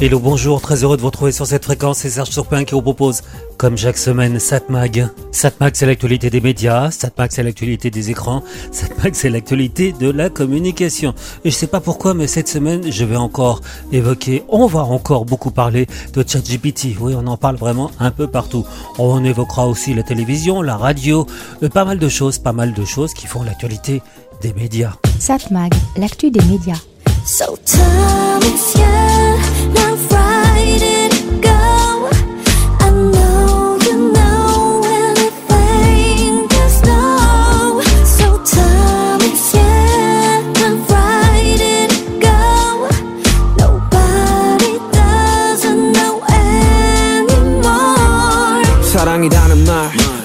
Hello, bonjour, très heureux de vous retrouver sur cette fréquence, c'est Serge Surpin qui vous propose, comme chaque semaine, Satmag. Satmag, c'est l'actualité des médias, Satmag, c'est l'actualité des écrans, Satmag, c'est l'actualité de la communication. Et je sais pas pourquoi, mais cette semaine, je vais encore évoquer, on va encore beaucoup parler de ChatGPT. Oui, on en parle vraiment un peu partout. On évoquera aussi la télévision, la radio, euh, pas mal de choses, pas mal de choses qui font l'actualité des médias. Satmag, l'actu des médias. So time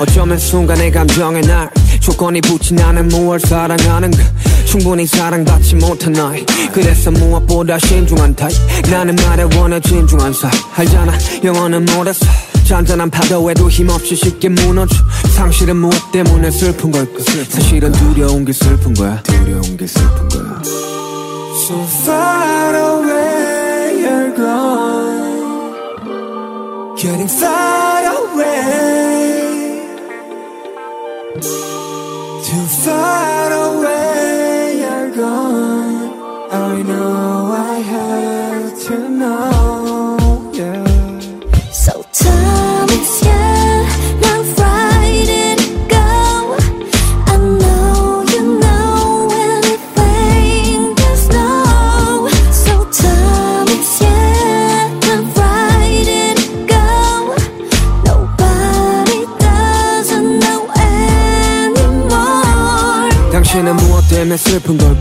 어쩌면 순간의 감정의 날 조건이 붙인 나는 무얼 사랑하는가? 충분히 사랑받지 못한 나이? 그래서 무엇보다 신중한 타입 나는 말에 원해 진중한 사. 알잖아 영어는 못했어 잔잔한 파도에도 힘없이 쉽게 무너져. 상실은 무엇 때문에 슬픈 걸까? 사실은 두려운 게 슬픈 거야. 두려운 게 슬픈 거야. So far away you're gone. Getting far away Too far away you're gone. I know I have to know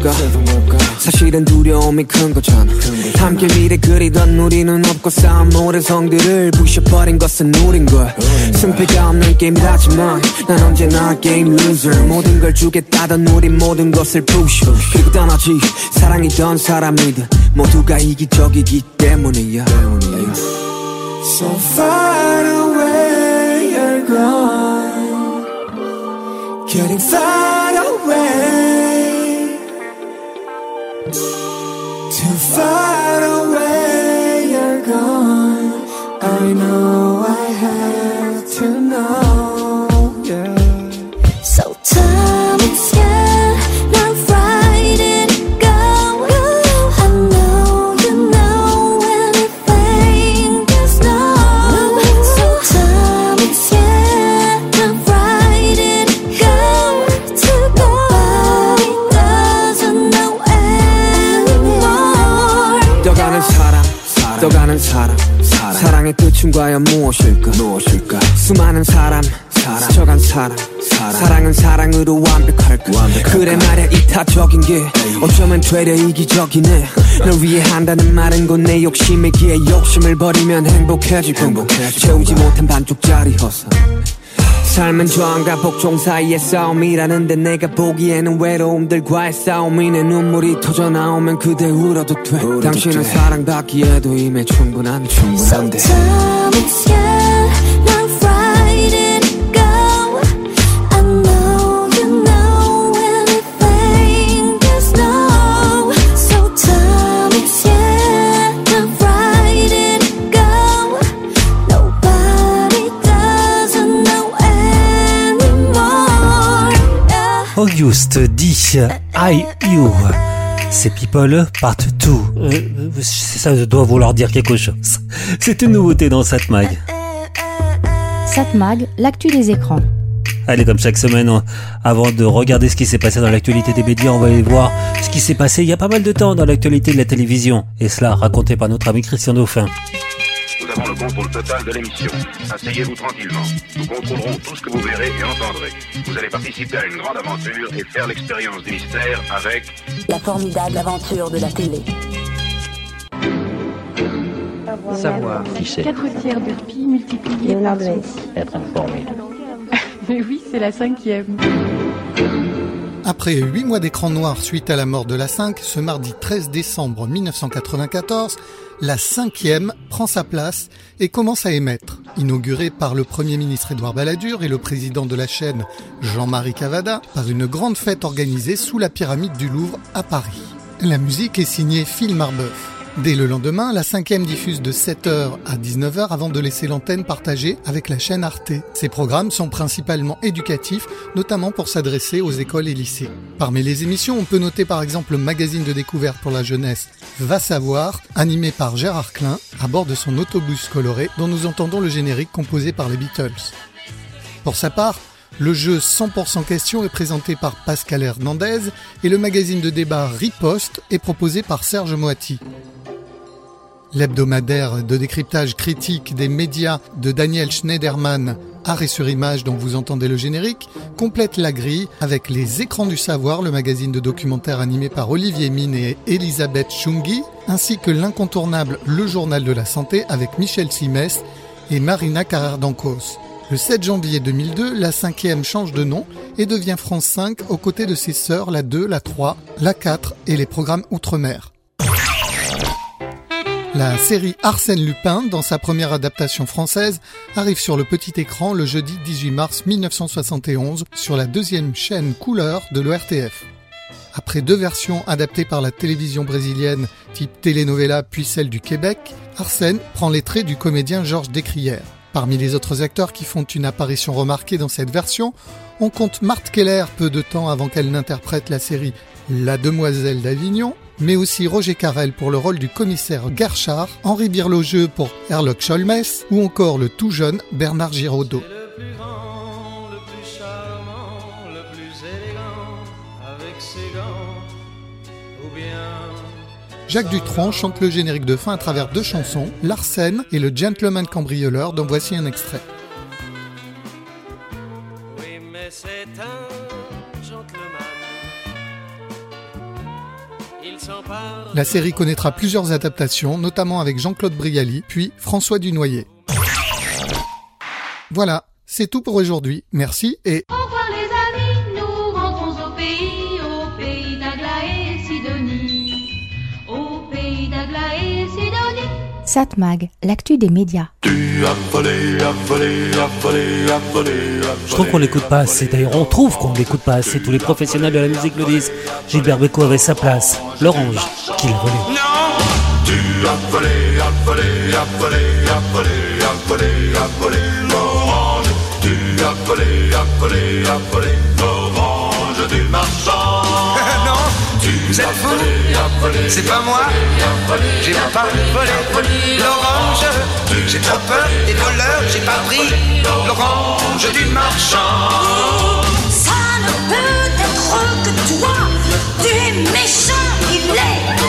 걸까 사실은 두려움이 큰 거잖아. 함께 미래 그리던 우리는 없고 쌓은 모든 성들을 부셔버린 것은 우린 걸 승패가 없는 게임이라지만 난 언제나 게임 loser. 모든 걸 주겠다던 우린 모든 것을 부셔 그리고 떠나지. 사랑이던 사람이든 모두가 이기적이기 때문이야. So far away you're gone. Getting far away Too far away you're gone. I know I have to know 끝은 과연 무엇일까? 무엇일까? 수많은 사람, 스쳐간 사람, 사랑 은 사랑으로 완벽할까? 그래 말야 이타적인 게 어쩌면 되려 이기적이네. 널 위해 한다는 말은 곧 내 욕심이기에 욕심을 버리면 행복해지고 채우지 못한 반쪽짜리 허사. 삶은 저항과 복종 사이의 싸움이라는데 내가 보기에는 외로움들과의 싸움이네. 눈물이 터져 나오면 그대 울어도 돼. 당신은 사랑받기에도 이미 충분한 충분한데 Auguste dit I You. C'est People Part 2. Euh, ça doit vouloir dire quelque chose. C'est une nouveauté dans Satmag. Satmag, l'actu des écrans. Allez, comme chaque semaine, on- avant de regarder ce qui s'est passé dans l'actualité des médias, on va aller voir ce qui s'est passé il y a pas mal de temps dans l'actualité de la télévision. Et cela raconté par notre ami Christian Dauphin. Nous avons le contrôle total de l'émission. Asseyez-vous tranquillement. Nous contrôlerons tout ce que vous verrez et entendrez. Vous allez participer à une grande aventure et faire l'expérience du mystère avec La formidable aventure de la télé. Savoir qui c'est. 4 tiers de pi multiplié par Être informé. Mais oui, c'est la cinquième. Après huit mois d'écran noir suite à la mort de la 5, ce mardi 13 décembre 1994, la cinquième prend sa place et commence à émettre. Inaugurée par le Premier ministre Édouard Balladur et le président de la chaîne Jean-Marie Cavada par une grande fête organisée sous la pyramide du Louvre à Paris. La musique est signée Phil Marbeuf. Dès le lendemain, la cinquième diffuse de 7h à 19h avant de laisser l'antenne partagée avec la chaîne Arte. Ces programmes sont principalement éducatifs, notamment pour s'adresser aux écoles et lycées. Parmi les émissions, on peut noter par exemple le magazine de découverte pour la jeunesse Va savoir, animé par Gérard Klein, à bord de son autobus coloré, dont nous entendons le générique composé par les Beatles. Pour sa part, le jeu 100% question est présenté par Pascal Hernandez et le magazine de débat Riposte est proposé par Serge Moati. L'hebdomadaire de décryptage critique des médias de Daniel Schneiderman, Arrêt sur image dont vous entendez le générique, complète la grille avec Les Écrans du Savoir, le magazine de documentaire animé par Olivier Mine et Elisabeth Chungi, ainsi que l'incontournable Le Journal de la Santé avec Michel Simès et Marina Carrère d'Ancos. Le 7 janvier 2002, la cinquième change de nom et devient France 5 aux côtés de ses sœurs la 2, la 3, la 4 et les programmes Outre-mer. La série Arsène Lupin, dans sa première adaptation française, arrive sur le petit écran le jeudi 18 mars 1971 sur la deuxième chaîne couleur de l'ORTF. Après deux versions adaptées par la télévision brésilienne type telenovela puis celle du Québec, Arsène prend les traits du comédien Georges Descrières. Parmi les autres acteurs qui font une apparition remarquée dans cette version, on compte Marthe Keller peu de temps avant qu'elle n'interprète la série La Demoiselle d'Avignon, mais aussi Roger Carrel pour le rôle du commissaire Garchard, Henri Birlogeux pour Herlock Sholmes ou encore le tout jeune Bernard Giraudot. Jacques Dutronc chante le générique de fin à travers deux chansons, L'Arsène et le Gentleman Cambrioleur dont voici un extrait. Oui, mais c'est un gentleman. La série connaîtra plusieurs adaptations, notamment avec Jean-Claude Brialy, puis François Dunoyer. Voilà, c'est tout pour aujourd'hui. Merci et Satmag, l'actu des médias. Je trouve qu'on l'écoute pas assez. D'ailleurs, on trouve qu'on ne l'écoute pas assez. Tous les professionnels de la musique le disent. Gilbert Bécaud avait sa place. L'orange, qu'il a volé. Tu as volé, as volé, as volé, as volé, as volé, as volé l'orange. Tu as volé, as volé, as volé l'orange du marchand. Vous êtes C'est pas moi, j'ai as pas volé l'orange. J'ai trop peur des voleurs, j'ai pas pris l'orange du marchand. Ça ne peut être que toi. Tu es méchant, il l'est.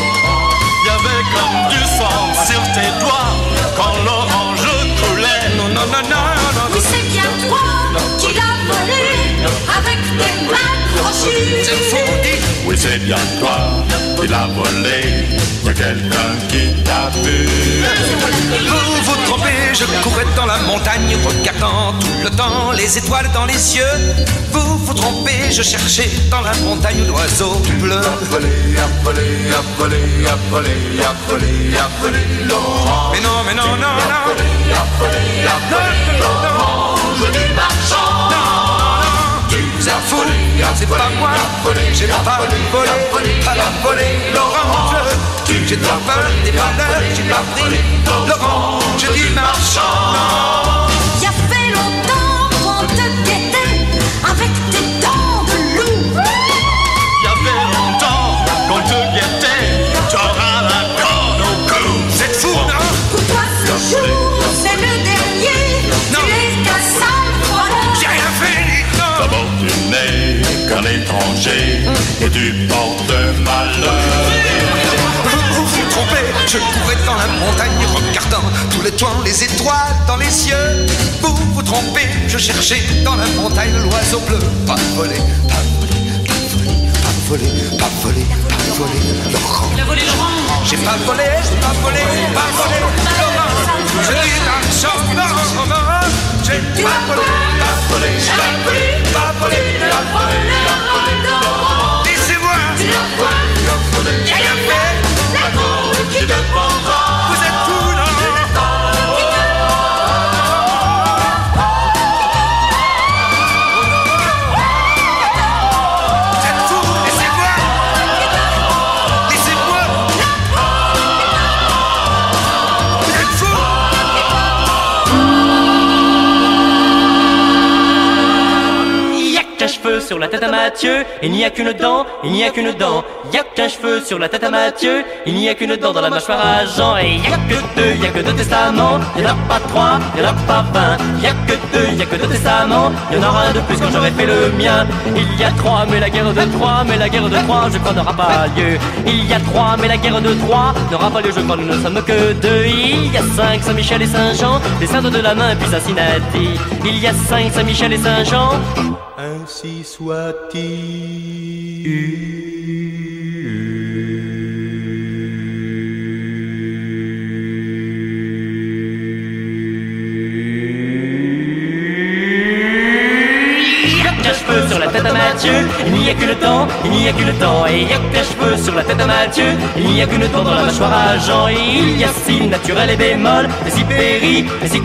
Y avait comme du sang sur tes doigts quand l'orange coulait. Non, non, non, non, non, c'est bien toi qui l'as volé avec tes mains crochues. c'est fou, c'est bien toi qui l'as volé. Y a quelqu'un qui t'a vu. Vous vous trompez, je courais dans la montagne, regardant tout le temps les étoiles dans les yeux. Vous vous trompez, je cherchais dans la montagne l'oiseau bleu. A volé, volé, volé, volé, volé, volé l'orange. Mais non, mais non, non, non. A volé, a volé l'orange du marchand. Êtes fou, c'est pas moi. J'ai pas volé, pas la volé. L'orange. J'ai trop peur des voleurs, j'ai pas pris l'orange du marchand. Et tu portes malheur. Vous vous trompez, je courais dans la montagne regardant tous les toits, les étoiles dans les yeux. Vous vous trompez, je cherchais dans la montagne l'oiseau bleu. Pas volé, pas volé, pas volé, pas volé, pas volé, pas volé l'orange. J'ai pas volé, j'ai pas volé, pas volé l'orange. Je dis non, non, j'ai pas volé, pas volé, pas volé, pas volé, pas volé, pas volé la foi, l'offre de qui a qui. Sur la tête à Mathieu. Il n'y a qu'une dent, il n'y a qu'une dent. Y a qu'un cheveu sur la tête à Mathieu. Il n'y a qu'une dent dans la mâchoire à Jean. Et y a que deux, y a que deux testaments. Y en a pas trois, y en a pas vingt. Y a que deux, y a que deux testaments. Y en aura un de plus quand j'aurai fait le mien. Il y a trois, mais la guerre de trois, mais la guerre de trois, je crois n'aura pas lieu. Il y a trois, mais la guerre de trois n'aura pas lieu. Je crois nous ne sommes que deux. Il y a cinq, Saint-Michel et Saint-Jean. Les saints de la main puis Cincinnati. Il y a cinq, Saint-Michel et Saint-Jean. Ainsi soit-il. Sur la tête à Mathieu, n'y a que le temps, il n'y a que le temps. Et y a qu'un cheveu sur la tête à Mathieu, il n'y a que le temps dans la mâchoire à Jean. Et il y a si naturel et bémol, et si péri, et si.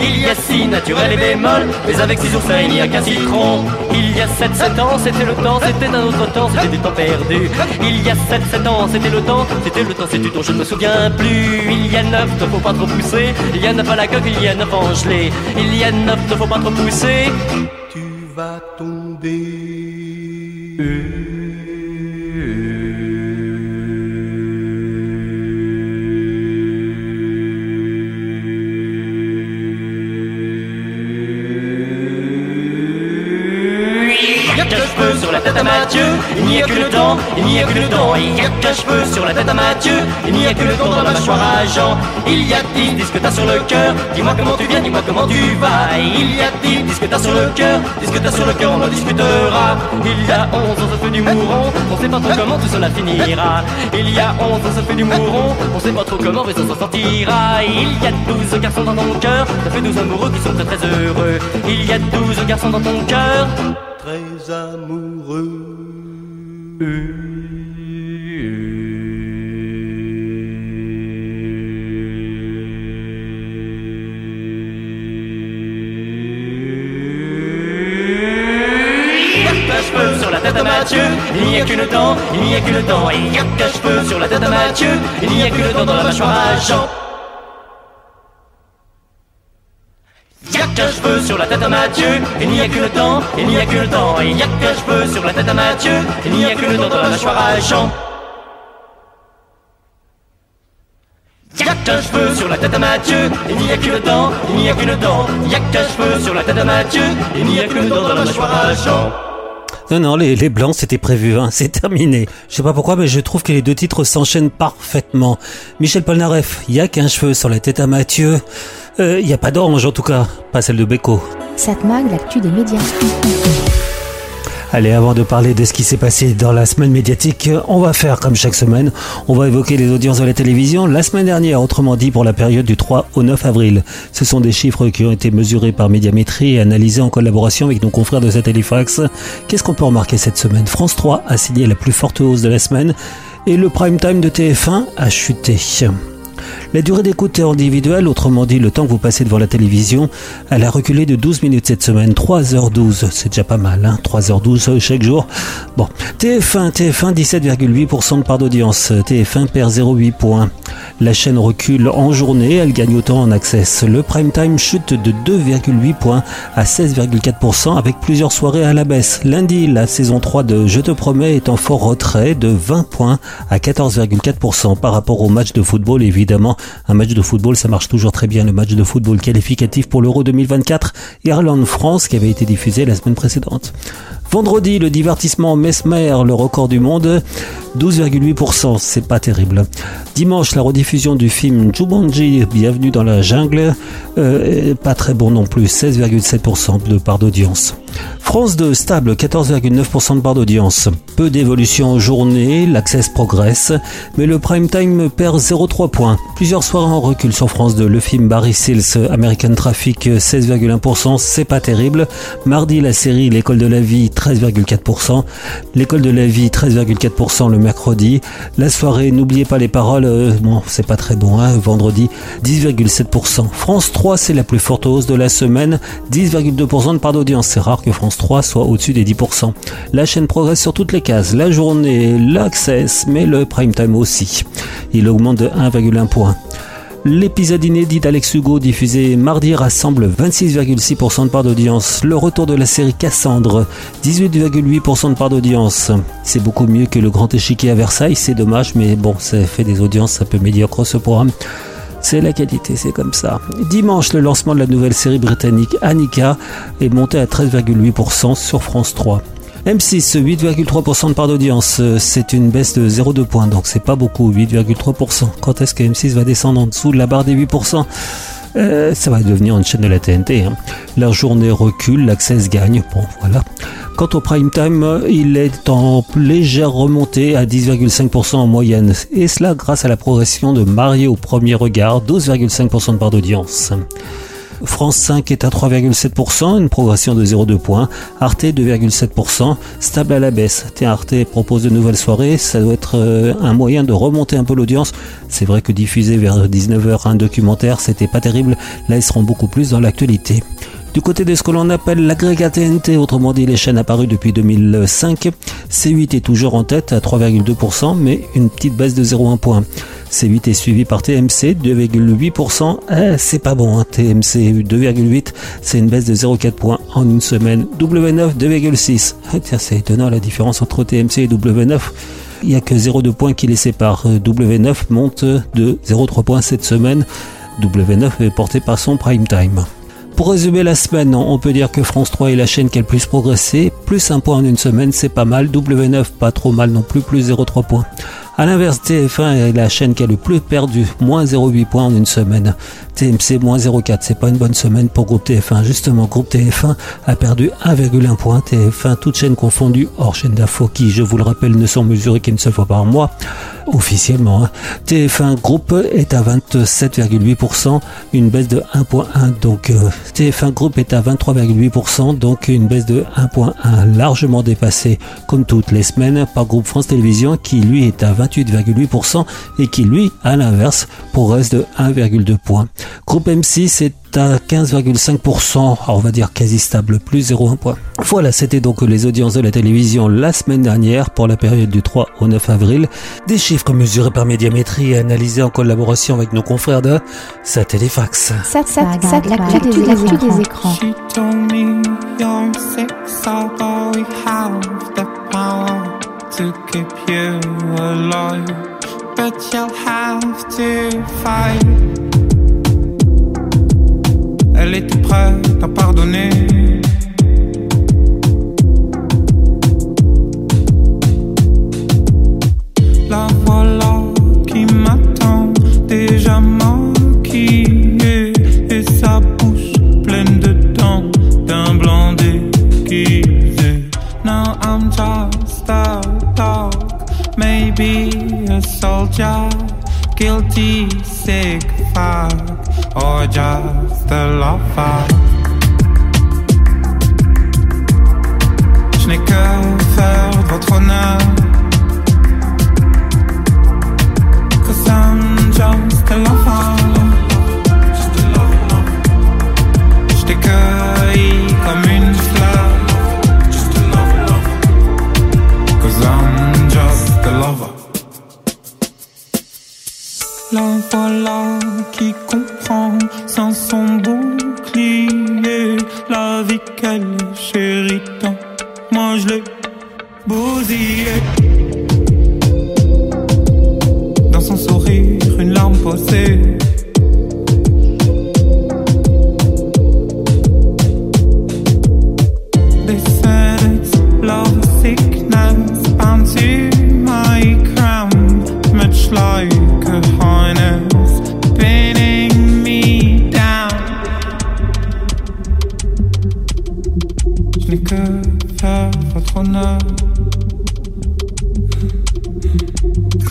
Il y a si naturel et bémol, mais avec six oursins il n'y a qu'un citron. Il y a sept, sept ans, c'était le temps, c'était un autre temps, c'était du temps perdu. Il y a sept, sept ans, c'était le temps, c'était le temps, c'est du temps, je ne me souviens plus. Il y a neuf, ne faut pas trop pousser. Il y a neuf à la coque, il y a neuf en gelée. Il y a neuf, ne faut pas trop pousser. Tu vas tomber. Il tête à Mathieu, il n'y a que le temps, il n'y a que le temps. Il y a qu'un cheveu sur la tête à Mathieu, il n'y a que le temps dans la mâchoire à Jean. Il y a dix, dis ce que t'as sur le cœur, dis-moi comment tu viens, dis-moi comment tu vas. Il y a dix, dis ce que t'as sur le cœur, dis ce que t'as sur le cœur, on en discutera. Il y a onze, on se fait du mouron, on sait pas trop comment tout cela finira. Il y a onze, on se fait du mouron, on sait pas trop comment, mais ça s'en sortira. Il y a douze garçons dans ton cœur, ça fait douze amoureux qui sont très très heureux. Il y a douze garçons dans ton cœur. Très amoureux. Sur la tête à Mathieu, il n'y a qu'une dent, il n'y a qu'une dent. Il y a qu'un cheveu sur la tête à Mathieu, il n'y a qu'une dent dans la mâchoire à Jean. Il y a qu'un cheveu sur la tête à Mathieu, il n'y a qu'une dent, il n'y a qu'une dent. Il y a qu'un cheveu sur la tête à Mathieu, il n'y a qu'une dent dans la mâchoire à Jean. Qu'un cheveu sur la tête à Mathieu, il n'y a qu'une dent, il n'y a qu'une dent. Il y a qu'un cheveu sur la tête à Mathieu, il n'y a qu'une dent dans la mâchoire à Jean. Non, non, les, les blancs, c'était prévu, hein, c'est terminé. Je sais pas pourquoi, mais je trouve que les deux titres s'enchaînent parfaitement. Michel Polnareff, y a qu'un cheveu sur la tête à Mathieu. Euh, Il y a pas d'orange en tout cas, pas celle de Beko. Satmag, l'actu des médias. Allez, avant de parler de ce qui s'est passé dans la semaine médiatique, on va faire comme chaque semaine, on va évoquer les audiences de la télévision la semaine dernière, autrement dit pour la période du 3 au 9 avril. Ce sont des chiffres qui ont été mesurés par Médiamétrie et analysés en collaboration avec nos confrères de Satellifax. Qu'est-ce qu'on peut remarquer cette semaine? France 3 a signé la plus forte hausse de la semaine et le prime time de TF1 a chuté. La durée d'écoute individuelle, autrement dit le temps que vous passez devant la télévision, elle a reculé de 12 minutes cette semaine, 3h12, c'est déjà pas mal, hein 3h12 chaque jour. Bon, TF1, TF1 17,8% de part d'audience, TF1 perd 0,8 points. La chaîne recule en journée, elle gagne autant en access. Le prime time chute de 2,8 points à 16,4% avec plusieurs soirées à la baisse. Lundi, la saison 3 de Je te promets est en fort retrait de 20 points à 14,4% par rapport au match de football évidemment. Un match de football, ça marche toujours très bien. Le match de football qualificatif pour l'Euro 2024, Irlande-France, qui avait été diffusé la semaine précédente. Vendredi, le divertissement Mesmer, le record du monde, 12,8%, c'est pas terrible. Dimanche, la rediffusion du film Jumanji, Bienvenue dans la jungle, euh, pas très bon non plus, 16,7% de part d'audience. France 2, stable, 14,9% de part d'audience. Peu d'évolution en journée, l'access progresse, mais le prime time perd 0,3 points. Plusieurs soirs en recul sur France 2. Le film Barry Sills, American Traffic, 16,1%, c'est pas terrible. Mardi, la série L'école de la vie, 13,4%. L'école de la vie, 13,4% le mercredi. La soirée, n'oubliez pas les paroles, euh, bon, c'est pas très bon, hein. Vendredi, 10,7%. France 3, c'est la plus forte hausse de la semaine, 10,2% de part d'audience. C'est rare que France 3 soit au-dessus des 10%. La chaîne progresse sur toutes les cases. La journée, l'access, mais le prime time aussi. Il augmente de 1,1 point. L'épisode inédit d'Alex Hugo diffusé mardi rassemble 26,6% de part d'audience. Le retour de la série Cassandre, 18,8% de part d'audience. C'est beaucoup mieux que le grand échiquier à Versailles, c'est dommage, mais bon, ça fait des audiences un peu médiocres ce programme. C'est la qualité, c'est comme ça. Dimanche, le lancement de la nouvelle série britannique Annika est monté à 13,8% sur France 3. M6, 8,3% de part d'audience, euh, c'est une baisse de 0,2 points, donc c'est pas beaucoup, 8,3%. Quand est-ce que M6 va descendre en dessous de la barre des 8% euh, ça va devenir une chaîne de la TNT. Hein. La journée recule, l'Access gagne. Bon, voilà. Quant au prime time, il est en légère remontée à 10,5% en moyenne. Et cela grâce à la progression de Marié au premier regard, 12,5% de part d'audience. France 5 est à 3,7%, une progression de 0,2 points. Arte 2,7%, stable à la baisse. Tiens, propose de nouvelles soirées, ça doit être euh, un moyen de remonter un peu l'audience. C'est vrai que diffuser vers 19h un documentaire, c'était pas terrible. Là, ils seront beaucoup plus dans l'actualité. Du côté de ce que l'on appelle l'agrégat TNT, autrement dit les chaînes apparues depuis 2005, C8 est toujours en tête à 3,2%, mais une petite baisse de 0,1 point. C8 est suivi par TMC, 2,8%. Eh, c'est pas bon, hein. TMC 2,8, c'est une baisse de 0,4 points en une semaine. W9, 2,6. Ah, tiens, c'est étonnant la différence entre TMC et W9 il n'y a que 0,2 points qui les séparent. W9 monte de 0,3 points cette semaine. W9 est porté par son prime time. Pour résumer la semaine, on peut dire que France 3 est la chaîne qui a le plus progressé. Plus un point en une semaine, c'est pas mal. W9, pas trop mal non plus, plus 0,3 points. A l'inverse, TF1 est la chaîne qui a le plus perdu, moins 0,8 points en une semaine. TMC, moins 0,4, c'est pas une bonne semaine pour groupe TF1. Justement, groupe TF1 a perdu 1,1 point. TF1, toute chaîne confondue, hors chaîne d'info qui, je vous le rappelle, ne sont mesurées qu'une seule fois par mois, officiellement. Hein. TF1 groupe est à 27,8%, une baisse de 1,1. Donc euh, TF1 groupe est à 23,8%, donc une baisse de 1,1, largement dépassée, comme toutes les semaines, par groupe France Télévisions, qui lui est à 28,8% et qui lui, à l'inverse, progresse de 1,2 points. Groupe M6 est à 15,5%, on va dire quasi stable, plus 0,1 point. Voilà, c'était donc les audiences de la télévision la semaine dernière pour la période du 3 au 9 avril. Des chiffres mesurés par médiamétrie et analysés en collaboration avec nos confrères de Satellifax. Sat, sat, sat, l'actu des, écrans. She told me you're sick, so we have the power to keep you alive. But you'll have to fight. Elle était prête à pardonner.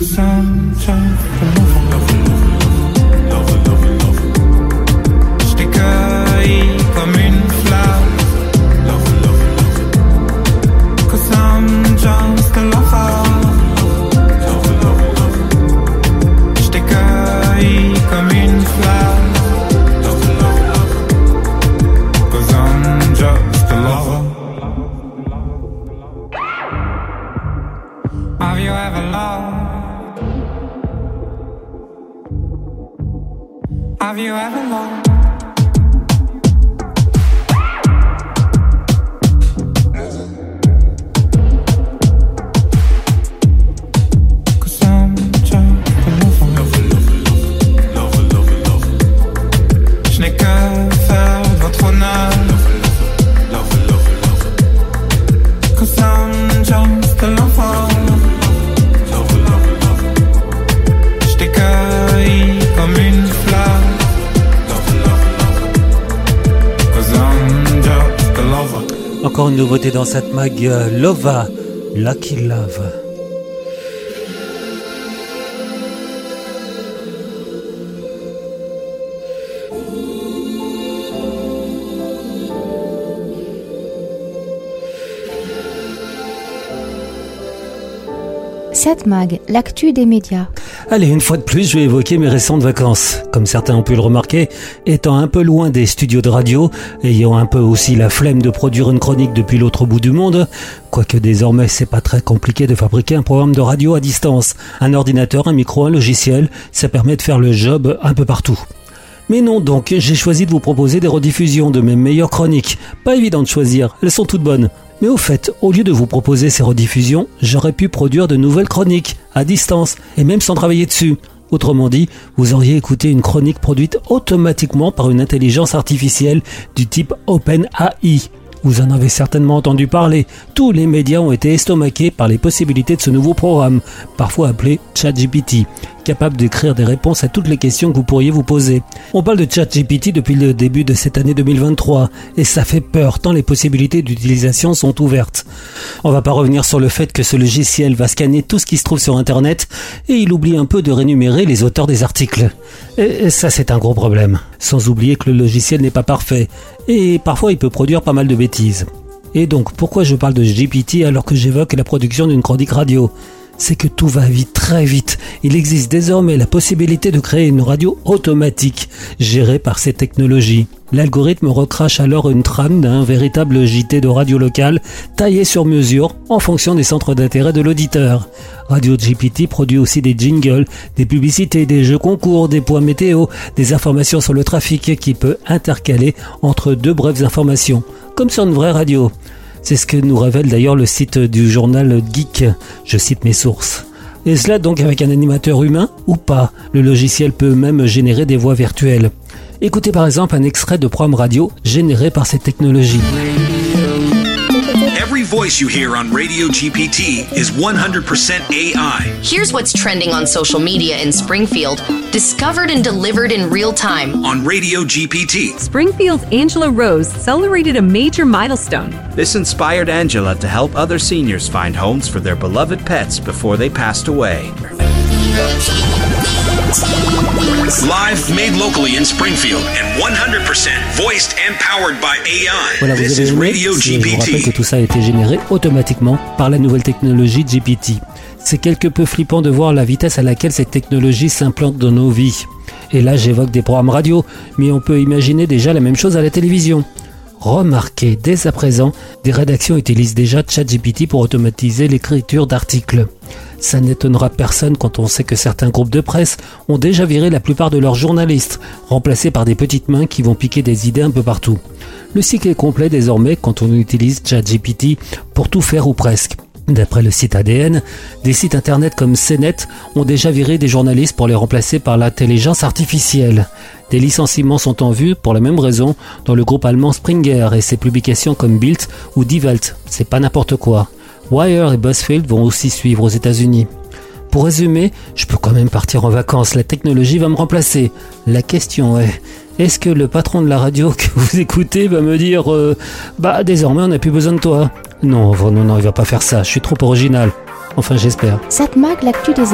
sometimes euh, Lova, Lucky Love. Cette mag, l'actu des médias. Allez, une fois de plus, je vais évoquer mes récentes vacances. Comme certains ont pu le remarquer, étant un peu loin des studios de radio, ayant un peu aussi la flemme de produire une chronique depuis l'autre bout du monde, quoique désormais c'est pas très compliqué de fabriquer un programme de radio à distance. Un ordinateur, un micro, un logiciel, ça permet de faire le job un peu partout. Mais non donc, j'ai choisi de vous proposer des rediffusions de mes meilleures chroniques. Pas évident de choisir, elles sont toutes bonnes. Mais au fait, au lieu de vous proposer ces rediffusions, j'aurais pu produire de nouvelles chroniques, à distance, et même sans travailler dessus. Autrement dit, vous auriez écouté une chronique produite automatiquement par une intelligence artificielle du type OpenAI. Vous en avez certainement entendu parler. Tous les médias ont été estomaqués par les possibilités de ce nouveau programme, parfois appelé ChatGPT, capable d'écrire des réponses à toutes les questions que vous pourriez vous poser. On parle de ChatGPT depuis le début de cette année 2023, et ça fait peur tant les possibilités d'utilisation sont ouvertes. On va pas revenir sur le fait que ce logiciel va scanner tout ce qui se trouve sur Internet, et il oublie un peu de rémunérer les auteurs des articles. Et ça c'est un gros problème. Sans oublier que le logiciel n'est pas parfait, et parfois il peut produire pas mal de bêtises. Et donc, pourquoi je parle de GPT alors que j'évoque la production d'une chronique radio? C'est que tout va vite, très vite. Il existe désormais la possibilité de créer une radio automatique, gérée par ces technologies. L'algorithme recrache alors une trame d'un véritable JT de radio locale, taillé sur mesure en fonction des centres d'intérêt de l'auditeur. Radio GPT produit aussi des jingles, des publicités, des jeux concours, des points météo, des informations sur le trafic qui peut intercaler entre deux brèves informations, comme sur une vraie radio. C'est ce que nous révèle d'ailleurs le site du journal Geek. Je cite mes sources. Et cela donc avec un animateur humain ou pas? Le logiciel peut même générer des voix virtuelles. Écoutez par exemple un extrait de programme radio généré par cette technologie. Every voice you hear on Radio GPT is 100% AI. Here's what's trending on social media in Springfield, discovered and delivered in real time. On Radio GPT. Springfield's Angela Rose celebrated a major milestone. This inspired Angela to help other seniors find homes for their beloved pets before they passed away. Live made locally in Springfield and 100% voiced and powered by AI. Voilà, vous avez aimé Radio Je vous rappelle que tout ça a été généré automatiquement par la nouvelle technologie GPT. C'est quelque peu flippant de voir la vitesse à laquelle cette technologie s'implante dans nos vies. Et là, j'évoque des programmes radio, mais on peut imaginer déjà la même chose à la télévision. Remarquez, dès à présent, des rédactions utilisent déjà ChatGPT pour automatiser l'écriture d'articles. Ça n'étonnera personne quand on sait que certains groupes de presse ont déjà viré la plupart de leurs journalistes, remplacés par des petites mains qui vont piquer des idées un peu partout. Le cycle est complet désormais quand on utilise ChatGPT pour tout faire ou presque. D'après le site ADN, des sites internet comme CNET ont déjà viré des journalistes pour les remplacer par l'intelligence artificielle. Des licenciements sont en vue pour la même raison dans le groupe allemand Springer et ses publications comme Bild ou Die Welt. C'est pas n'importe quoi. Wire et BuzzFeed vont aussi suivre aux États-Unis. Pour résumer, je peux quand même partir en vacances, la technologie va me remplacer. La question est, est-ce que le patron de la radio que vous écoutez va me dire euh, Bah désormais on n'a plus besoin de toi Non, non, non, il va pas faire ça, je suis trop original. Enfin j'espère. L'actu des.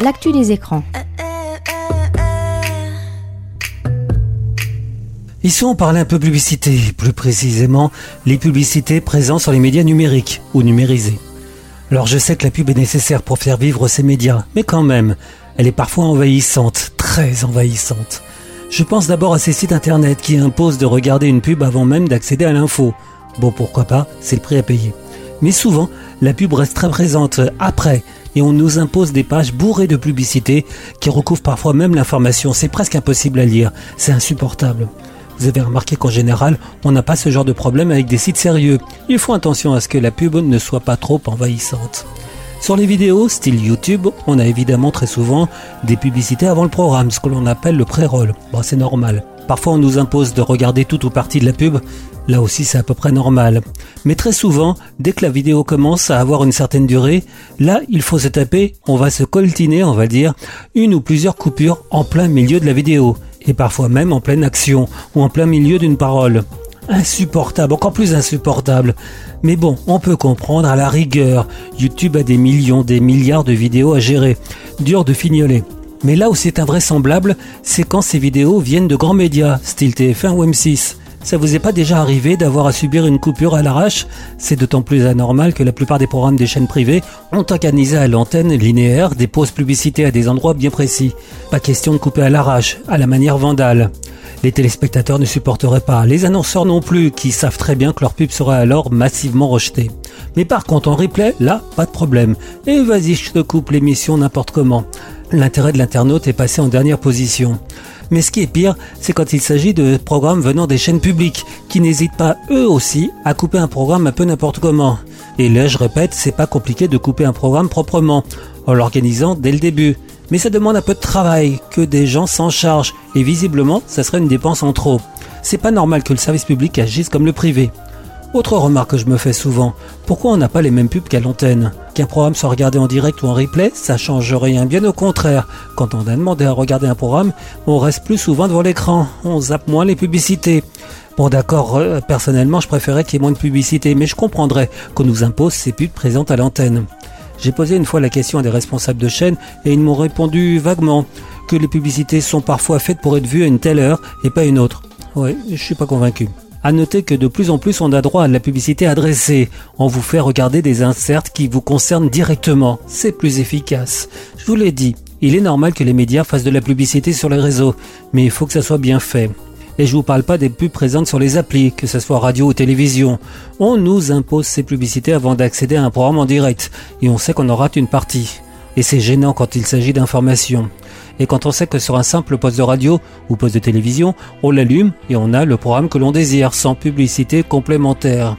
L'actu des écrans. Ici, on parlait un peu publicité, plus précisément les publicités présentes sur les médias numériques ou numérisés. Alors je sais que la pub est nécessaire pour faire vivre ces médias, mais quand même, elle est parfois envahissante, très envahissante. Je pense d'abord à ces sites internet qui imposent de regarder une pub avant même d'accéder à l'info. Bon, pourquoi pas, c'est le prix à payer. Mais souvent, la pub reste très présente après et on nous impose des pages bourrées de publicités qui recouvrent parfois même l'information. C'est presque impossible à lire, c'est insupportable. Vous avez remarqué qu'en général, on n'a pas ce genre de problème avec des sites sérieux. Il faut attention à ce que la pub ne soit pas trop envahissante. Sur les vidéos, style YouTube, on a évidemment très souvent des publicités avant le programme, ce que l'on appelle le pré-roll. Bon, c'est normal. Parfois, on nous impose de regarder tout ou partie de la pub. Là aussi, c'est à peu près normal. Mais très souvent, dès que la vidéo commence à avoir une certaine durée, là, il faut se taper, on va se coltiner, on va dire, une ou plusieurs coupures en plein milieu de la vidéo. Et parfois même en pleine action ou en plein milieu d'une parole. Insupportable, encore plus insupportable. Mais bon, on peut comprendre à la rigueur. YouTube a des millions, des milliards de vidéos à gérer. Dur de fignoler. Mais là où c'est invraisemblable, c'est quand ces vidéos viennent de grands médias, style TF1 ou M6. Ça vous est pas déjà arrivé d'avoir à subir une coupure à l'arrache? C'est d'autant plus anormal que la plupart des programmes des chaînes privées ont organisé à l'antenne linéaire des pauses publicitaires à des endroits bien précis. Pas question de couper à l'arrache, à la manière vandale. Les téléspectateurs ne supporteraient pas, les annonceurs non plus, qui savent très bien que leur pub sera alors massivement rejetée. Mais par contre en replay, là, pas de problème. Et vas-y, je te coupe l'émission n'importe comment. L'intérêt de l'internaute est passé en dernière position. Mais ce qui est pire, c'est quand il s'agit de programmes venant des chaînes publiques, qui n'hésitent pas eux aussi à couper un programme un peu n'importe comment. Et là, je répète, c'est pas compliqué de couper un programme proprement, en l'organisant dès le début. Mais ça demande un peu de travail, que des gens s'en chargent, et visiblement, ça serait une dépense en trop. C'est pas normal que le service public agisse comme le privé. Autre remarque que je me fais souvent, pourquoi on n'a pas les mêmes pubs qu'à l'antenne? Qu'un programme soit regardé en direct ou en replay, ça change rien, bien au contraire. Quand on a demandé à regarder un programme, on reste plus souvent devant l'écran, on zappe moins les publicités. Bon d'accord, euh, personnellement je préférais qu'il y ait moins de publicité, mais je comprendrais qu'on nous impose ces pubs présentes à l'antenne. J'ai posé une fois la question à des responsables de chaîne et ils m'ont répondu vaguement que les publicités sont parfois faites pour être vues à une telle heure et pas une autre. Ouais, je suis pas convaincu. À noter que de plus en plus on a droit à de la publicité adressée. On vous fait regarder des inserts qui vous concernent directement. C'est plus efficace. Je vous l'ai dit, il est normal que les médias fassent de la publicité sur les réseaux, mais il faut que ça soit bien fait. Et je vous parle pas des pubs présentes sur les applis, que ce soit radio ou télévision. On nous impose ces publicités avant d'accéder à un programme en direct, et on sait qu'on en rate une partie. Et c'est gênant quand il s'agit d'informations. Et quand on sait que sur un simple poste de radio ou poste de télévision, on l'allume et on a le programme que l'on désire, sans publicité complémentaire.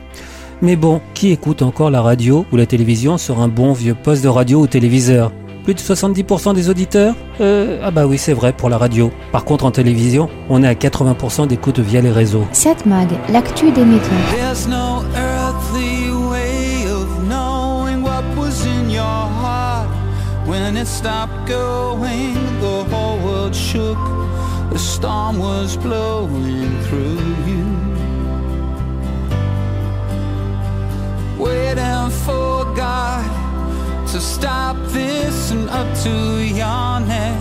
Mais bon, qui écoute encore la radio ou la télévision sur un bon vieux poste de radio ou téléviseur? Plus de 70% des auditeurs? Euh, Ah bah oui, c'est vrai pour la radio. Par contre, en télévision, on est à 80% d'écoute via les réseaux. Satmag, l'actu des médias. It stopped going, the whole world shook. The storm was blowing through you. Waiting for God to stop this and up to your neck.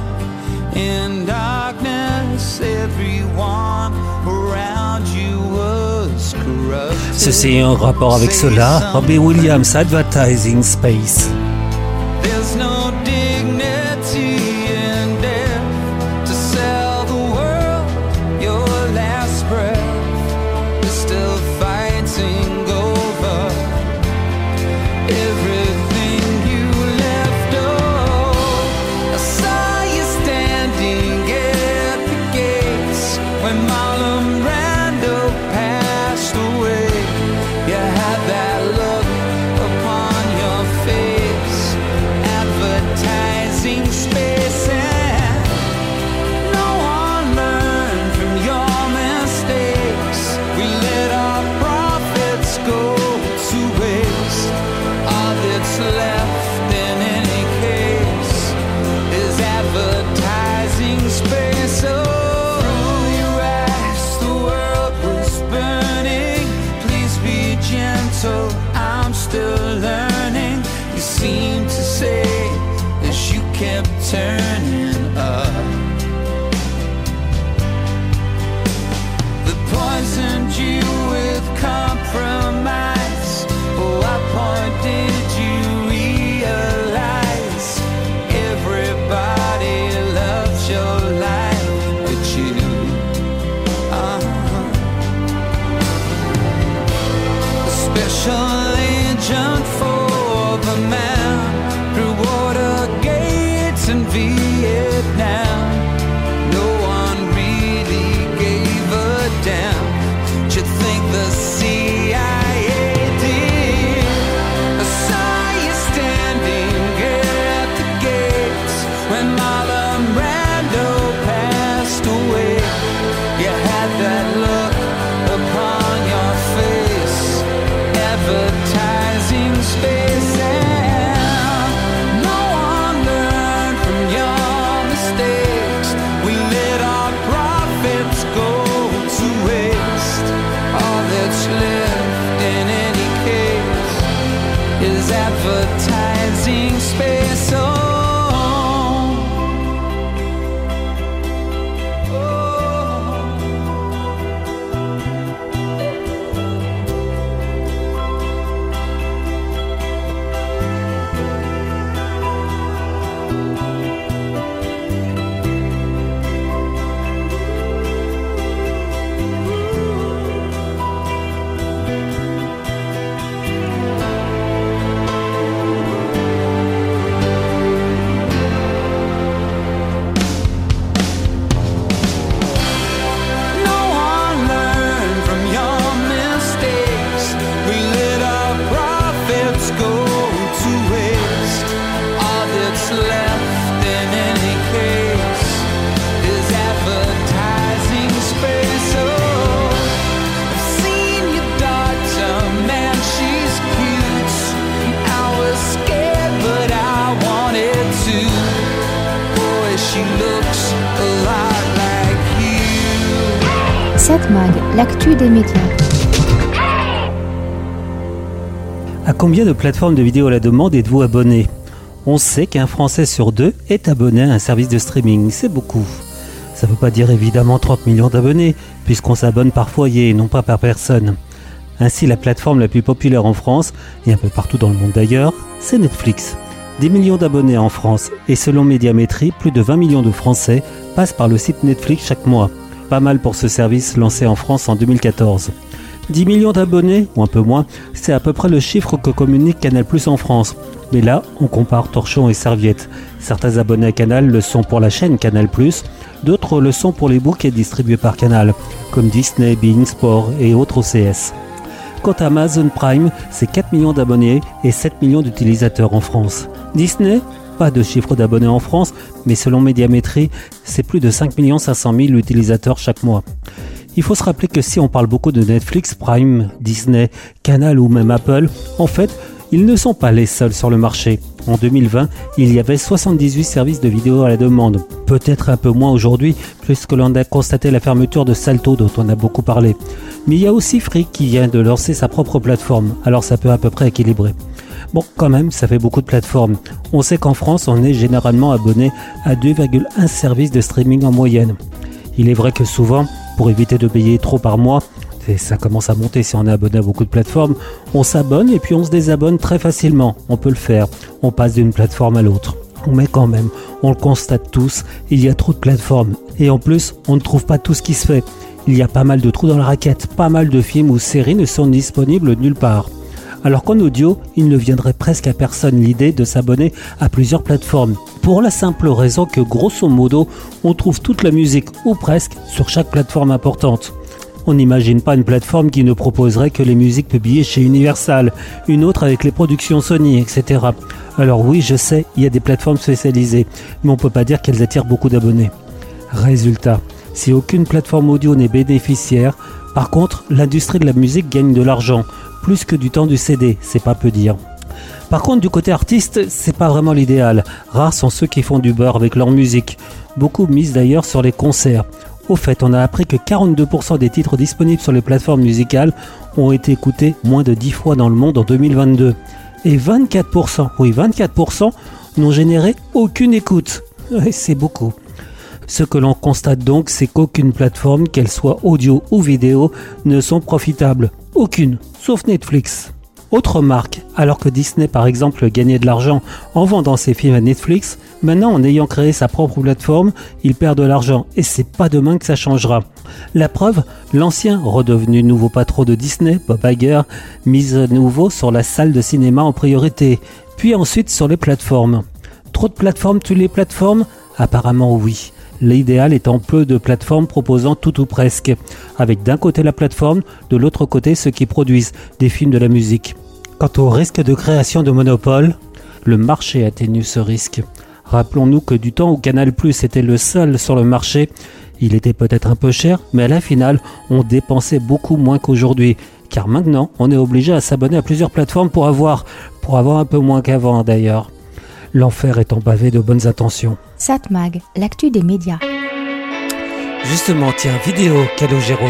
In darkness, everyone around you was corrupted. Ceci est en rapport avec cela. Robbie Williams Advertising Space. advertised plateformes de vidéo à la demande êtes-vous abonné? On sait qu'un Français sur deux est abonné à un service de streaming, c'est beaucoup. Ça ne veut pas dire évidemment 30 millions d'abonnés, puisqu'on s'abonne par foyer et non pas par personne. Ainsi, la plateforme la plus populaire en France, et un peu partout dans le monde d'ailleurs, c'est Netflix. 10 millions d'abonnés en France, et selon Médiamétrie, plus de 20 millions de Français passent par le site Netflix chaque mois. pas mal pour ce service lancé en France en 2014. 10 millions d'abonnés, ou un peu moins, c'est à peu près le chiffre que communique Canal Plus en France. Mais là, on compare torchon et serviette. Certains abonnés à Canal le sont pour la chaîne Canal d'autres le sont pour les bouquets distribués par Canal, comme Disney, Bein Sport et autres OCS. Quant à Amazon Prime, c'est 4 millions d'abonnés et 7 millions d'utilisateurs en France. Disney pas de chiffre d'abonnés en France, mais selon Médiamétrie, c'est plus de 5 500 000 utilisateurs chaque mois. Il faut se rappeler que si on parle beaucoup de Netflix, Prime, Disney, Canal ou même Apple, en fait, ils ne sont pas les seuls sur le marché. En 2020, il y avait 78 services de vidéo à la demande. Peut-être un peu moins aujourd'hui, puisque l'on a constaté la fermeture de Salto dont on a beaucoup parlé. Mais il y a aussi Free qui vient de lancer sa propre plateforme, alors ça peut à peu près équilibrer. Bon, quand même, ça fait beaucoup de plateformes. On sait qu'en France, on est généralement abonné à 2,1 services de streaming en moyenne. Il est vrai que souvent, pour éviter de payer trop par mois, et ça commence à monter si on est abonné à beaucoup de plateformes, on s'abonne et puis on se désabonne très facilement. On peut le faire. On passe d'une plateforme à l'autre. Mais quand même, on le constate tous, il y a trop de plateformes. Et en plus, on ne trouve pas tout ce qui se fait. Il y a pas mal de trous dans la raquette, pas mal de films ou séries ne sont disponibles nulle part. Alors qu'en audio, il ne viendrait presque à personne l'idée de s'abonner à plusieurs plateformes. Pour la simple raison que grosso modo, on trouve toute la musique, ou presque, sur chaque plateforme importante. On n'imagine pas une plateforme qui ne proposerait que les musiques publiées chez Universal, une autre avec les productions Sony, etc. Alors oui, je sais, il y a des plateformes spécialisées, mais on peut pas dire qu'elles attirent beaucoup d'abonnés. Résultat, si aucune plateforme audio n'est bénéficiaire, par contre, l'industrie de la musique gagne de l'argent, plus que du temps du CD, c'est pas peu dire. Par contre, du côté artiste, c'est pas vraiment l'idéal. Rares sont ceux qui font du beurre avec leur musique. Beaucoup misent d'ailleurs sur les concerts. Au fait, on a appris que 42% des titres disponibles sur les plateformes musicales ont été écoutés moins de 10 fois dans le monde en 2022. Et 24%, oui 24%, n'ont généré aucune écoute. C'est beaucoup. Ce que l'on constate donc, c'est qu'aucune plateforme, qu'elle soit audio ou vidéo, ne sont profitables. Aucune, sauf Netflix. Autre marque, alors que Disney par exemple gagnait de l'argent en vendant ses films à Netflix, maintenant en ayant créé sa propre plateforme, il perd de l'argent et c'est pas demain que ça changera. La preuve, l'ancien redevenu nouveau patron de Disney, Bob Iger, mise à nouveau sur la salle de cinéma en priorité, puis ensuite sur les plateformes. Trop de plateformes tuent les plateformes? Apparemment oui. L'idéal étant peu de plateformes proposant tout ou presque, avec d'un côté la plateforme, de l'autre côté ceux qui produisent des films de la musique. Quant au risque de création de monopole, le marché atténue ce risque. Rappelons-nous que du temps où Canal Plus était le seul sur le marché, il était peut-être un peu cher, mais à la finale, on dépensait beaucoup moins qu'aujourd'hui. Car maintenant, on est obligé à s'abonner à plusieurs plateformes pour avoir, pour avoir un peu moins qu'avant d'ailleurs. L'enfer étant pavé de bonnes intentions. Satmag, l'actu des médias. Justement, tiens, vidéo, Calogero.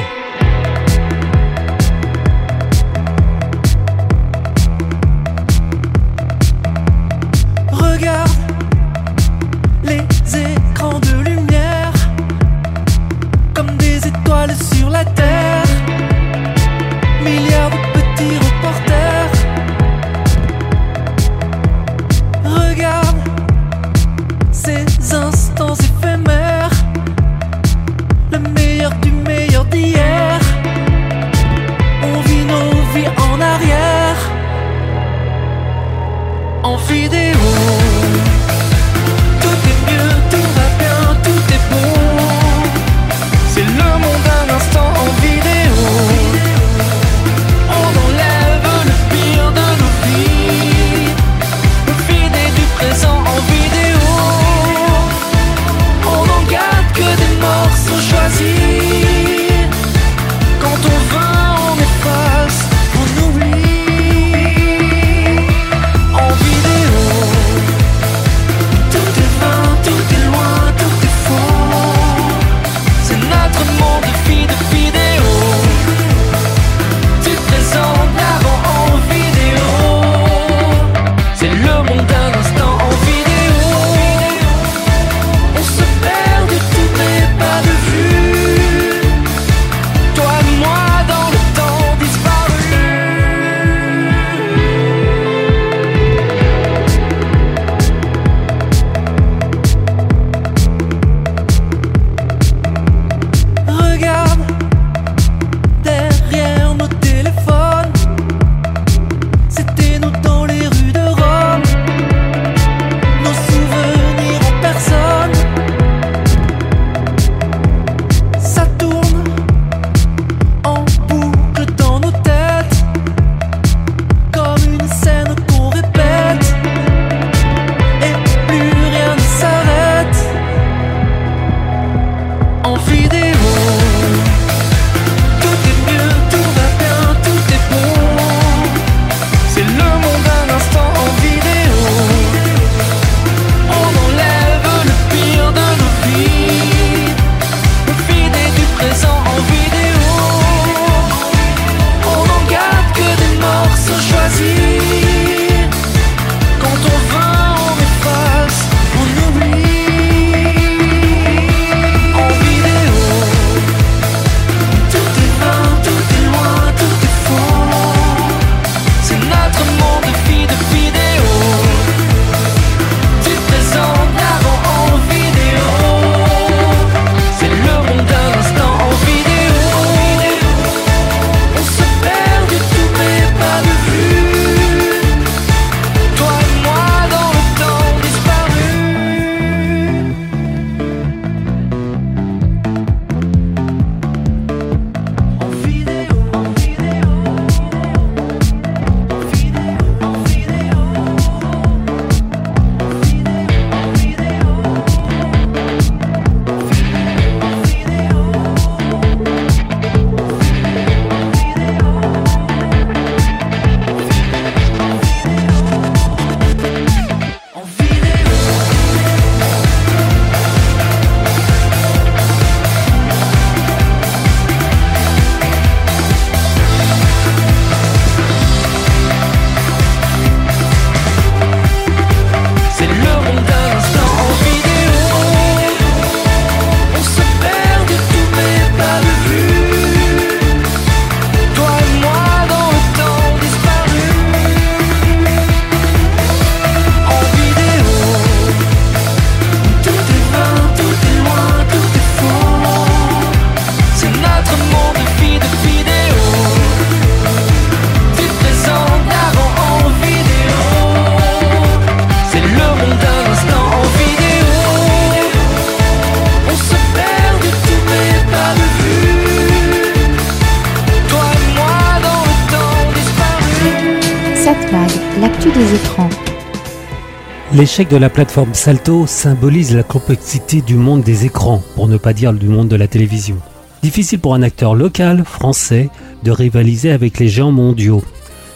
L'échec de la plateforme Salto symbolise la complexité du monde des écrans, pour ne pas dire du monde de la télévision. Difficile pour un acteur local, français, de rivaliser avec les géants mondiaux.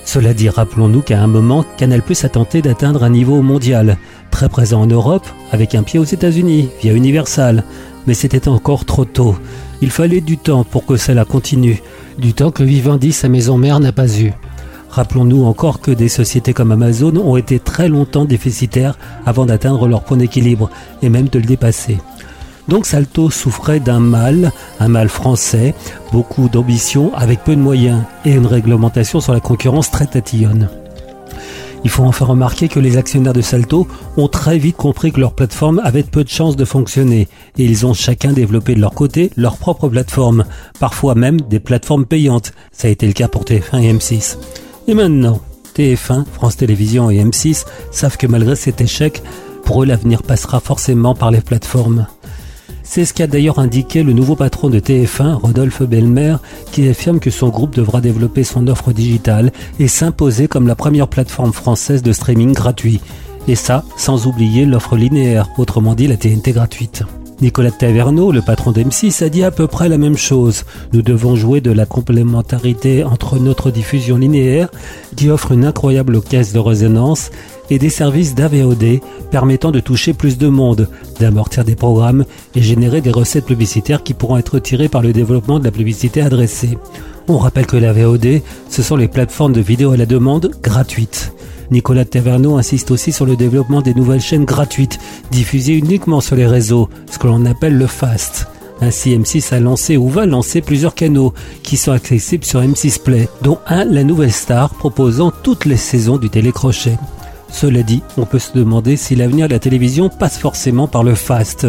Cela dit, rappelons-nous qu'à un moment, Canal Plus a tenté d'atteindre un niveau mondial, très présent en Europe, avec un pied aux États-Unis, via Universal. Mais c'était encore trop tôt. Il fallait du temps pour que cela continue, du temps que Vivendi, sa maison mère, n'a pas eu. Rappelons-nous encore que des sociétés comme Amazon ont été très longtemps déficitaires avant d'atteindre leur point d'équilibre et même de le dépasser. Donc Salto souffrait d'un mal, un mal français, beaucoup d'ambition avec peu de moyens et une réglementation sur la concurrence très tatillonne. Il faut enfin remarquer que les actionnaires de Salto ont très vite compris que leur plateforme avait peu de chances de fonctionner et ils ont chacun développé de leur côté leur propre plateforme, parfois même des plateformes payantes. Ça a été le cas pour TF1 et M6. Et maintenant, TF1, France Télévisions et M6 savent que malgré cet échec, pour eux l'avenir passera forcément par les plateformes. C'est ce qu'a d'ailleurs indiqué le nouveau patron de TF1, Rodolphe Belmer, qui affirme que son groupe devra développer son offre digitale et s'imposer comme la première plateforme française de streaming gratuit. Et ça, sans oublier l'offre linéaire, autrement dit la TNT gratuite. Nicolas Taverneau, le patron d'M6, a dit à peu près la même chose. Nous devons jouer de la complémentarité entre notre diffusion linéaire, qui offre une incroyable caisse de résonance, et des services d'AVOD permettant de toucher plus de monde, d'amortir des programmes et générer des recettes publicitaires qui pourront être tirées par le développement de la publicité adressée. On rappelle que la VOD, ce sont les plateformes de vidéo à la demande gratuites. Nicolas Taverneau insiste aussi sur le développement des nouvelles chaînes gratuites, diffusées uniquement sur les réseaux, ce que l'on appelle le FAST. Ainsi, M6 a lancé ou va lancer plusieurs canaux qui sont accessibles sur M6 Play, dont un, la nouvelle star, proposant toutes les saisons du télécrochet. Cela dit, on peut se demander si l'avenir de la télévision passe forcément par le fast.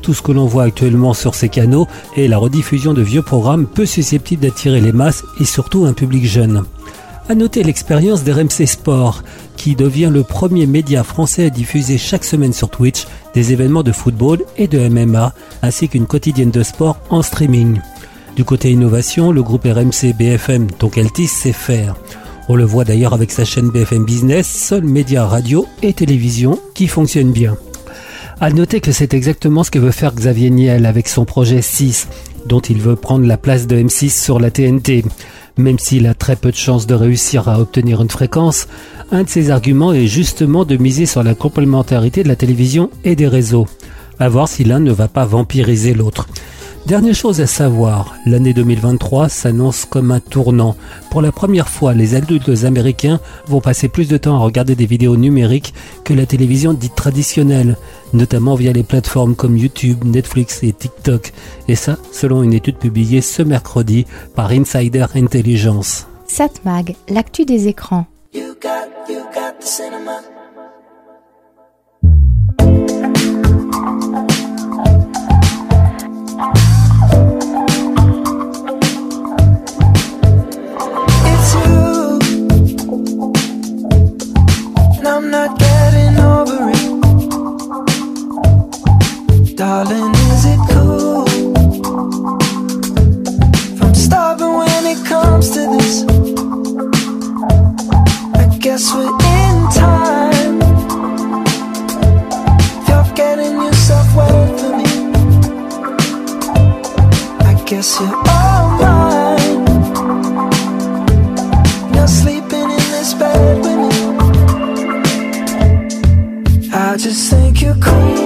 Tout ce que l'on voit actuellement sur ces canaux est la rediffusion de vieux programmes peu susceptibles d'attirer les masses et surtout un public jeune. À noter l'expérience d'RMC Sport, qui devient le premier média français à diffuser chaque semaine sur Twitch des événements de football et de MMA, ainsi qu'une quotidienne de sport en streaming. Du côté innovation, le groupe RMC BFM, donc Altis, sait faire. On le voit d'ailleurs avec sa chaîne BFM Business, seul média radio et télévision qui fonctionne bien. À noter que c'est exactement ce que veut faire Xavier Niel avec son projet 6, dont il veut prendre la place de M6 sur la TNT. Même s'il a très peu de chances de réussir à obtenir une fréquence, un de ses arguments est justement de miser sur la complémentarité de la télévision et des réseaux. À voir si l'un ne va pas vampiriser l'autre. Dernière chose à savoir, l'année 2023 s'annonce comme un tournant. Pour la première fois, les adultes américains vont passer plus de temps à regarder des vidéos numériques que la télévision dite traditionnelle, notamment via les plateformes comme YouTube, Netflix et TikTok. Et ça, selon une étude publiée ce mercredi par Insider Intelligence. Satmag, l'actu des écrans. You got, you got the not getting over it. Darling, is it cool? If I'm stopping when it comes to this, I guess we're in time. If you're getting yourself wet for me, I guess you're I just think you're cool.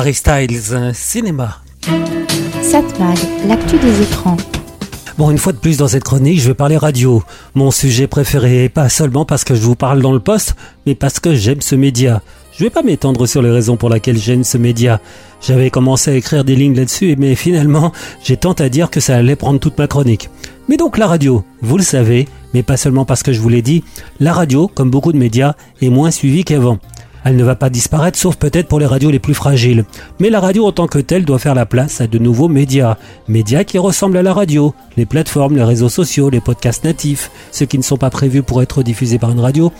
Harry Styles, euh, cinéma. Satmag, l'actu des écrans. Bon, une fois de plus dans cette chronique, je vais parler radio. Mon sujet préféré, pas seulement parce que je vous parle dans le poste, mais parce que j'aime ce média. Je vais pas m'étendre sur les raisons pour lesquelles j'aime ce média. J'avais commencé à écrire des lignes là-dessus, mais finalement, j'ai tant à dire que ça allait prendre toute ma chronique. Mais donc la radio, vous le savez, mais pas seulement parce que je vous l'ai dit, la radio, comme beaucoup de médias, est moins suivie qu'avant. Elle ne va pas disparaître, sauf peut-être pour les radios les plus fragiles. Mais la radio en tant que telle doit faire la place à de nouveaux médias. Médias qui ressemblent à la radio. Les plateformes, les réseaux sociaux, les podcasts natifs, ceux qui ne sont pas prévus pour être diffusés par une radio.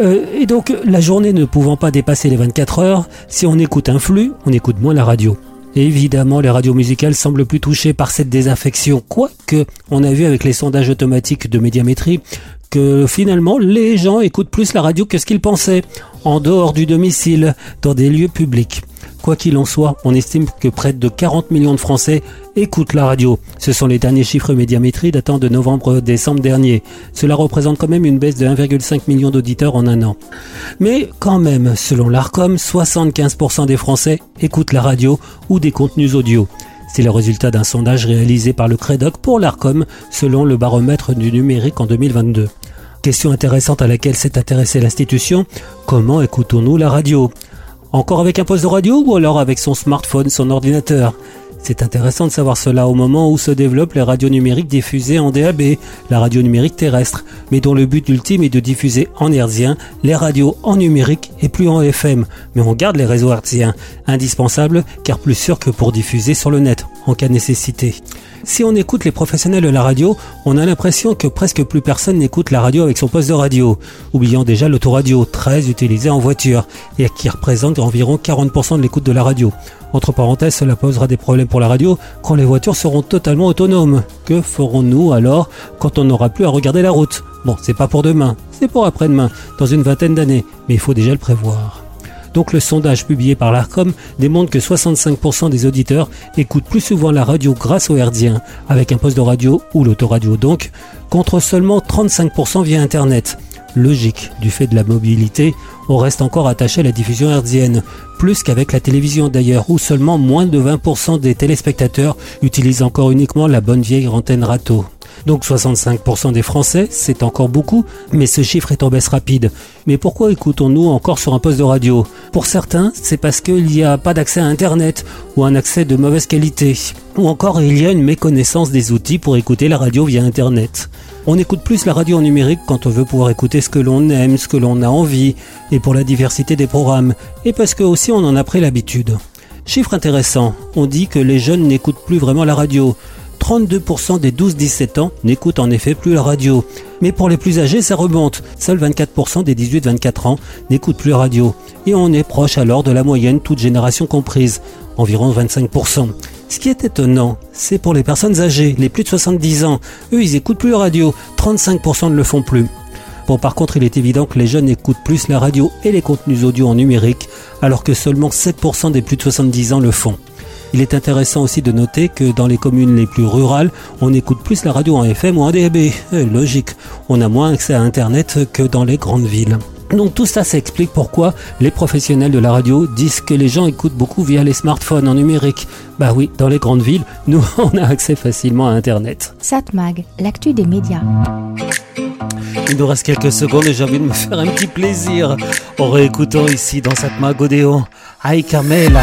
Euh, et donc, la journée ne pouvant pas dépasser les 24 heures, si on écoute un flux, on écoute moins la radio. Évidemment, les radios musicales semblent plus touchées par cette désaffection, quoique on a vu avec les sondages automatiques de médiamétrie que finalement les gens écoutent plus la radio que ce qu'ils pensaient, en dehors du domicile, dans des lieux publics. Quoi qu'il en soit, on estime que près de 40 millions de Français écoutent la radio. Ce sont les derniers chiffres médiamétrie datant de novembre-décembre dernier. Cela représente quand même une baisse de 1,5 million d'auditeurs en un an. Mais quand même, selon l'ARCOM, 75% des Français écoutent la radio ou des contenus audio. C'est le résultat d'un sondage réalisé par le Crédoc pour l'ARCOM selon le baromètre du numérique en 2022. Question intéressante à laquelle s'est intéressée l'institution, comment écoutons-nous la radio? Encore avec un poste de radio ou alors avec son smartphone, son ordinateur? C'est intéressant de savoir cela au moment où se développent les radios numériques diffusées en DAB, la radio numérique terrestre, mais dont le but ultime est de diffuser en hertzien les radios en numérique et plus en FM. Mais on garde les réseaux hertziens, indispensables car plus sûrs que pour diffuser sur le net, en cas de nécessité. Si on écoute les professionnels de la radio, on a l'impression que presque plus personne n'écoute la radio avec son poste de radio, oubliant déjà l'autoradio, très utilisé en voiture, et qui représente environ 40% de l'écoute de la radio. Entre parenthèses, cela posera des problèmes pour la radio quand les voitures seront totalement autonomes. Que ferons-nous alors quand on n'aura plus à regarder la route? Bon, c'est pas pour demain, c'est pour après-demain, dans une vingtaine d'années, mais il faut déjà le prévoir. Donc le sondage publié par l'ARCOM démontre que 65% des auditeurs écoutent plus souvent la radio grâce au hertzien, avec un poste de radio ou l'autoradio donc, contre seulement 35% via Internet. Logique, du fait de la mobilité, on reste encore attaché à la diffusion hertzienne, plus qu'avec la télévision d'ailleurs, où seulement moins de 20% des téléspectateurs utilisent encore uniquement la bonne vieille antenne râteau. Donc 65% des Français, c'est encore beaucoup, mais ce chiffre est en baisse rapide. Mais pourquoi écoutons-nous encore sur un poste de radio? Pour certains, c'est parce qu'il n'y a pas d'accès à Internet, ou un accès de mauvaise qualité, ou encore il y a une méconnaissance des outils pour écouter la radio via Internet. On écoute plus la radio en numérique quand on veut pouvoir écouter ce que l'on aime, ce que l'on a envie, et pour la diversité des programmes, et parce que aussi on en a pris l'habitude. Chiffre intéressant, on dit que les jeunes n'écoutent plus vraiment la radio. 32% des 12-17 ans n'écoutent en effet plus la radio. Mais pour les plus âgés, ça remonte. Seuls 24% des 18-24 ans n'écoutent plus la radio. Et on est proche alors de la moyenne, toute génération comprise, environ 25%. Ce qui est étonnant, c'est pour les personnes âgées, les plus de 70 ans. Eux, ils écoutent plus la radio. 35% ne le font plus. Bon, par contre, il est évident que les jeunes écoutent plus la radio et les contenus audio en numérique, alors que seulement 7% des plus de 70 ans le font. Il est intéressant aussi de noter que dans les communes les plus rurales, on écoute plus la radio en FM ou en DAB. Euh, logique, on a moins accès à Internet que dans les grandes villes. Donc tout ça, ça explique pourquoi les professionnels de la radio disent que les gens écoutent beaucoup via les smartphones en numérique. Bah oui, dans les grandes villes, nous, on a accès facilement à Internet. Satmag, l'actu des médias. Il nous reste quelques secondes et j'ai envie de me faire un petit plaisir en réécoutant ici dans cette Odéon. Aïe Carmela.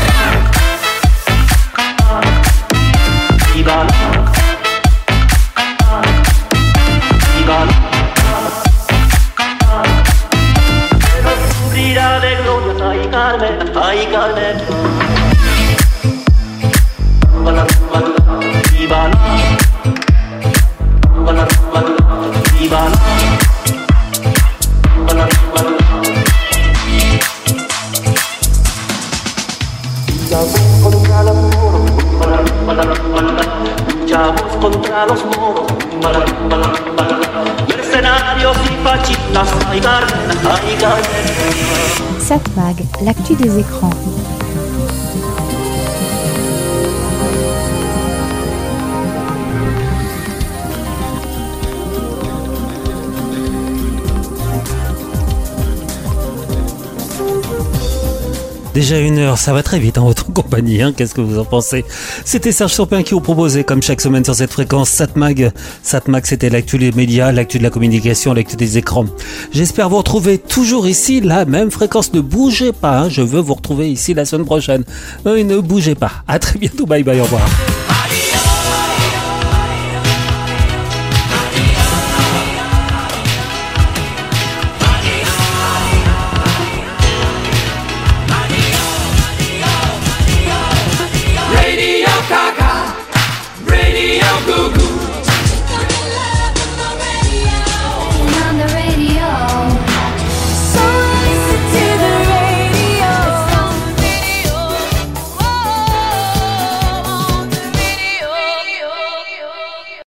Une heure, ça va très vite en votre compagnie, hein qu'est-ce que vous en pensez? C'était Serge Surpin qui vous proposait, comme chaque semaine sur cette fréquence, Satmag. Satmag, c'était l'actu des médias, l'actu de la communication, l'actu des écrans. J'espère vous retrouver toujours ici, la même fréquence. Ne bougez pas, hein, je veux vous retrouver ici la semaine prochaine. Oui, ne bougez pas. À très bientôt, bye bye, au revoir.